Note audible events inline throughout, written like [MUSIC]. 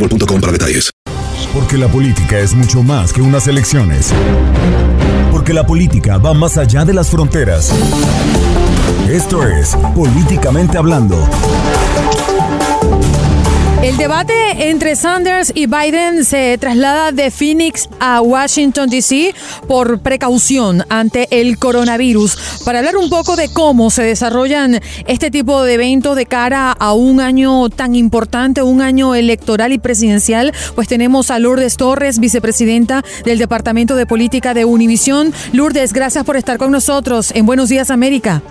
boostmobile.com para detalles. Porque la política es mucho más que unas elecciones. Porque la política va más allá de las fronteras. Esto es Políticamente Hablando. El debate entre Sanders y Biden se traslada de Phoenix a Washington, D.C. por precaución ante el coronavirus. Para hablar un poco de cómo se desarrollan este tipo de eventos de cara a un año tan importante, un año electoral y presidencial, pues tenemos a Lourdes Torres, vicepresidenta del Departamento de Política de Univisión. Lourdes, gracias por estar con nosotros en Buenos Días América.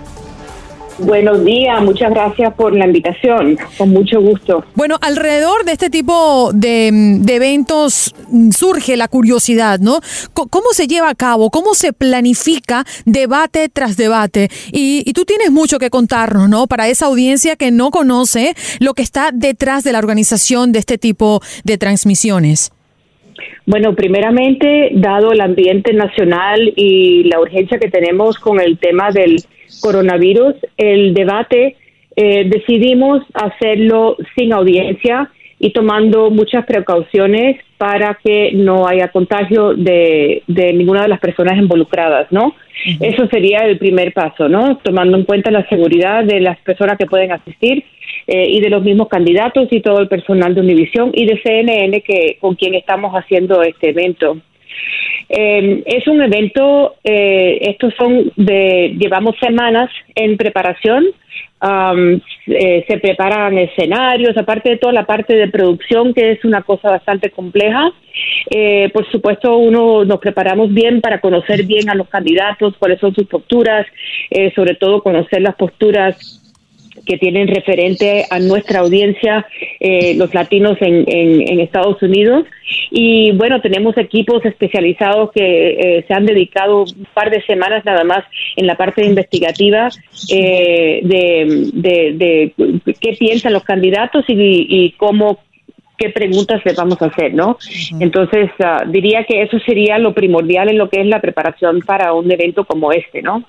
Buenos días, muchas gracias por la invitación, con mucho gusto. Bueno, alrededor de este tipo de, de eventos mm, surge la curiosidad, ¿no? ¿Cómo se lleva a cabo? ¿Cómo se planifica debate tras debate? Y, y tú tienes mucho que contarnos, ¿no? Para esa audiencia que no conoce lo que está detrás de la organización de este tipo de transmisiones. Bueno, primeramente, dado el ambiente nacional y la urgencia que tenemos con el tema del coronavirus, el debate eh, decidimos hacerlo sin audiencia y tomando muchas precauciones para que no haya contagio de, de ninguna de las personas involucradas, ¿no? Eso sería el primer paso, ¿no? Tomando en cuenta la seguridad de las personas que pueden asistir eh, y de los mismos candidatos y todo el personal de Univisión y de CNN que con quien estamos haciendo este evento. Eh, es un evento, eh, estos son de, llevamos semanas en preparación, um, se preparan escenarios, aparte de toda la parte de producción, que es una cosa bastante compleja. Eh, por supuesto, uno nos preparamos bien para conocer bien a los candidatos, cuáles son sus posturas, eh, sobre todo conocer las posturas que tienen referente a nuestra audiencia, eh, los latinos en, en, en Estados Unidos. Y bueno, tenemos equipos especializados que eh, se han dedicado un par de semanas nada más en la parte investigativa eh, de, de, de qué piensan los candidatos y, y cómo qué preguntas les vamos a hacer, ¿no? Entonces, ah, diría que eso sería lo primordial en lo que es la preparación para un evento como este, ¿no?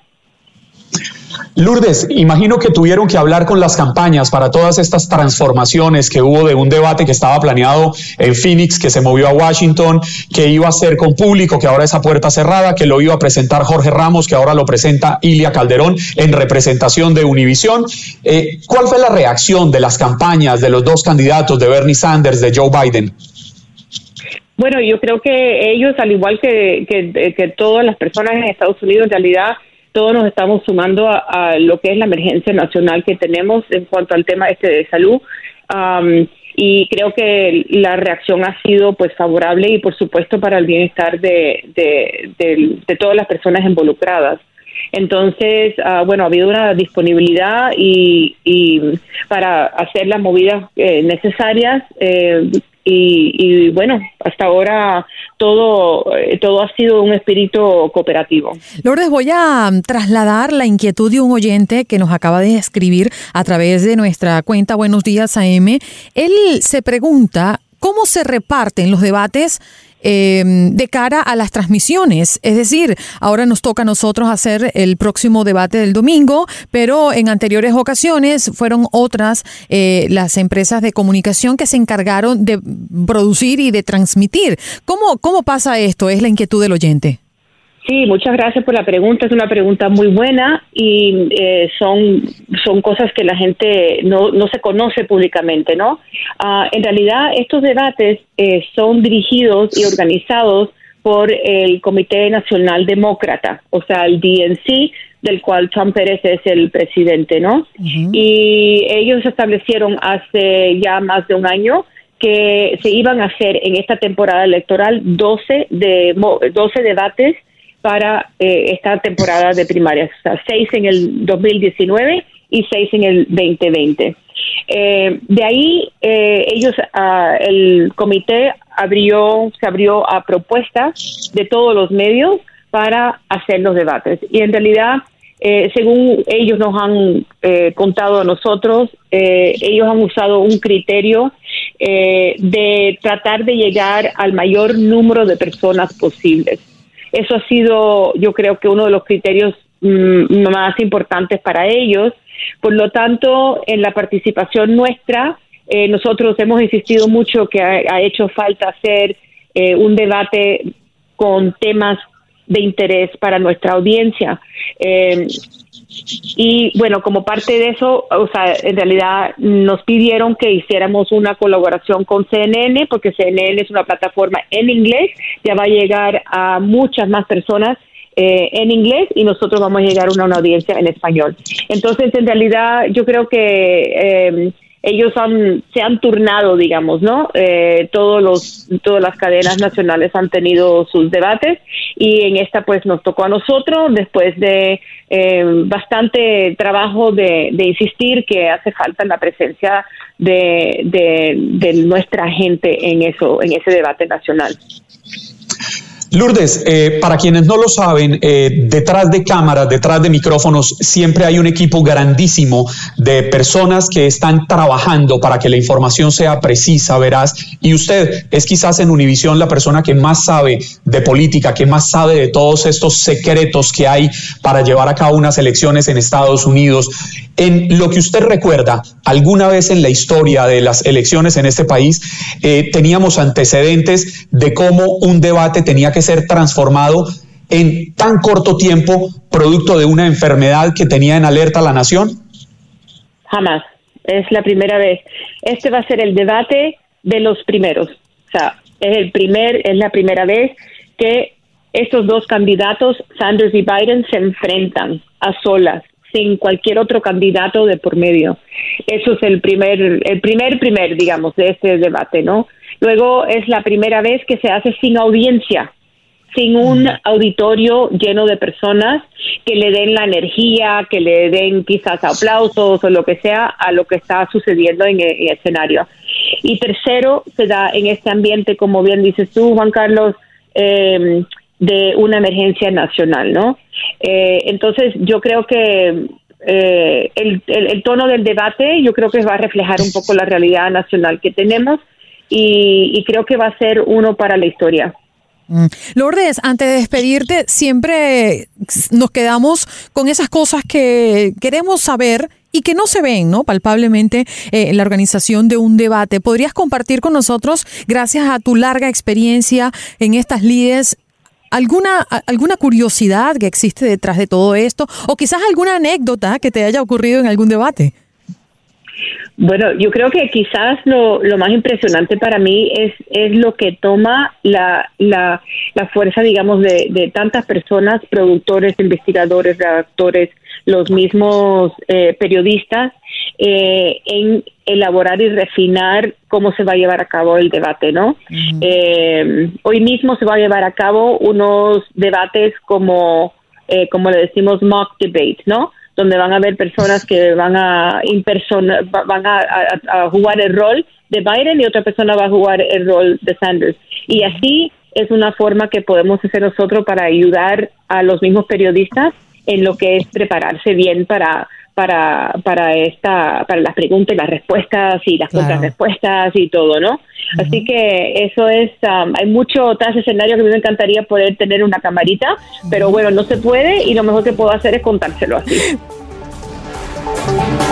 Lourdes, imagino que tuvieron que hablar con las campañas para todas estas transformaciones que hubo de un debate que estaba planeado en Phoenix, que se movió a Washington, que iba a ser con público, que ahora es a puerta cerrada, que lo iba a presentar Jorge Ramos, que ahora lo presenta Ilia Calderón en representación de Univisión. Eh, ¿Cuál fue la reacción de las campañas de los dos candidatos, de Bernie Sanders, de Joe Biden? Bueno, yo creo que ellos, al igual que, que, que todas las personas en Estados Unidos, en realidad todos nos estamos sumando a, a, lo que es la emergencia nacional que tenemos en cuanto al tema este de salud. Um, y creo que la reacción ha sido pues favorable y por supuesto para el bienestar de, de, todas las personas involucradas. Entonces, ah, bueno, ha habido una disponibilidad y, y para hacer las movidas eh, necesarias eh, y, bueno, hasta ahora todo, eh, todo ha sido un espíritu cooperativo. Lourdes, voy a trasladar la inquietud de un oyente que nos acaba de escribir a través de nuestra cuenta Buenos Días AM. Él se pregunta cómo se reparten los debates Em, de cara a las transmisiones. Es decir, ahora nos toca a nosotros hacer el próximo debate del domingo, pero en anteriores ocasiones fueron otras eh, las empresas de comunicación que se encargaron de producir y de transmitir. ¿Cómo, cómo pasa esto? Es la inquietud del oyente. Sí, muchas gracias por la pregunta. Es una pregunta muy buena y eh, son, son cosas que la gente no, no se conoce públicamente, ¿no? Ah, en realidad, estos debates eh, son dirigidos y organizados por el Comité Nacional Demócrata, o sea, el DNC, del cual Tom Pérez es el presidente, ¿no? Y ellos establecieron hace ya más de un año que se iban a hacer en esta temporada electoral 12, de, 12 debates para eh, esta temporada de primarias, o sea, seis en el 2019 y seis en el 2020. Eh, de ahí eh, ellos, ah, el comité abrió, se abrió a propuestas de todos los medios para hacer los debates. Y en realidad, según ellos nos han contado a nosotros, ellos han usado un criterio de tratar de llegar al mayor número de personas posibles. Eso ha sido, yo creo que uno de los criterios mm, más importantes para ellos. Por lo tanto, en la participación nuestra, eh, nosotros hemos insistido mucho que ha, hecho falta hacer eh, un debate con temas de interés para nuestra audiencia. Eh, y bueno, como parte de eso, o sea, en realidad nos pidieron que hiciéramos una colaboración con CNN, porque CNN es una plataforma en inglés, ya va a llegar a muchas más personas eh, en inglés y nosotros vamos a llegar a una, audiencia en español. Entonces, en realidad, yo creo que eh, ellos han, se han turnado, digamos, ¿no? Eh, todos los, todas las cadenas nacionales han tenido sus debates y en esta pues nos tocó a nosotros después de eh, bastante trabajo de, insistir que hace falta la presencia de, de, de nuestra gente en eso, en ese debate nacional. Lourdes, eh, para quienes no lo saben, eh, detrás de cámaras, detrás de micrófonos, siempre hay un equipo grandísimo de personas que están trabajando para que la información sea precisa, veraz. Y usted es quizás en Univisión la persona que más sabe de política, que más sabe de todos estos secretos que hay para llevar a cabo unas elecciones en Estados Unidos. En lo que usted recuerda, alguna vez en la historia de las elecciones en este país, eh, teníamos antecedentes de cómo un debate tenía que ser transformado en tan corto tiempo producto de una enfermedad que tenía en alerta a la nación? Jamás. Es la primera vez. Este va a ser el debate de los primeros. O sea, es el primer, es la primera vez que estos dos candidatos, Sanders y Biden, se enfrentan a solas, sin cualquier otro candidato de por medio. Eso es el primer, el primer, primer, digamos, de este debate, ¿no? Luego es la primera vez que se hace sin audiencia sin un auditorio lleno de personas que le den la energía, que le den quizás aplausos o lo que sea a lo que está sucediendo en el, escenario. Y tercero, se da en este ambiente, como bien dices tú, Juan Carlos, em, de una emergencia nacional, ¿no? Eh, entonces, yo creo que eh, el, el, tono del debate, yo creo que va a reflejar un poco la realidad nacional que tenemos y, creo que va a ser uno para la historia. Mm. Lourdes, antes de despedirte, siempre nos quedamos con esas cosas que queremos saber y que no se ven, ¿no? Palpablemente eh, en la organización de un debate. ¿Podrías compartir con nosotros, gracias a tu larga experiencia en estas líderes, alguna, alguna curiosidad que existe detrás de todo esto? O quizás alguna anécdota que te haya ocurrido en algún debate. Bueno, yo creo que quizás lo, lo más impresionante para mí es, es lo que toma la, la, la fuerza, digamos, de, de tantas personas, productores, investigadores, redactores, los mismos eh, periodistas, eh, en elaborar y refinar cómo se va a llevar a cabo el debate, ¿no? Eh, hoy mismo se va a llevar a cabo unos debates como, eh, como le decimos, mock debate, ¿no? Donde van a haber personas que van a van a, jugar el rol de Biden y otra persona va a jugar el rol de Sanders. Y así es una forma que podemos hacer nosotros para ayudar a los mismos periodistas en lo que es prepararse bien para para, para, esta, para las preguntas y las respuestas y las contrarrespuestas y todo, ¿no? Así que eso es, um, hay mucho tras escenario que a mí me encantaría poder tener una camarita, pero bueno, no se puede y lo mejor que puedo hacer es contárselo así. [LAUGHS]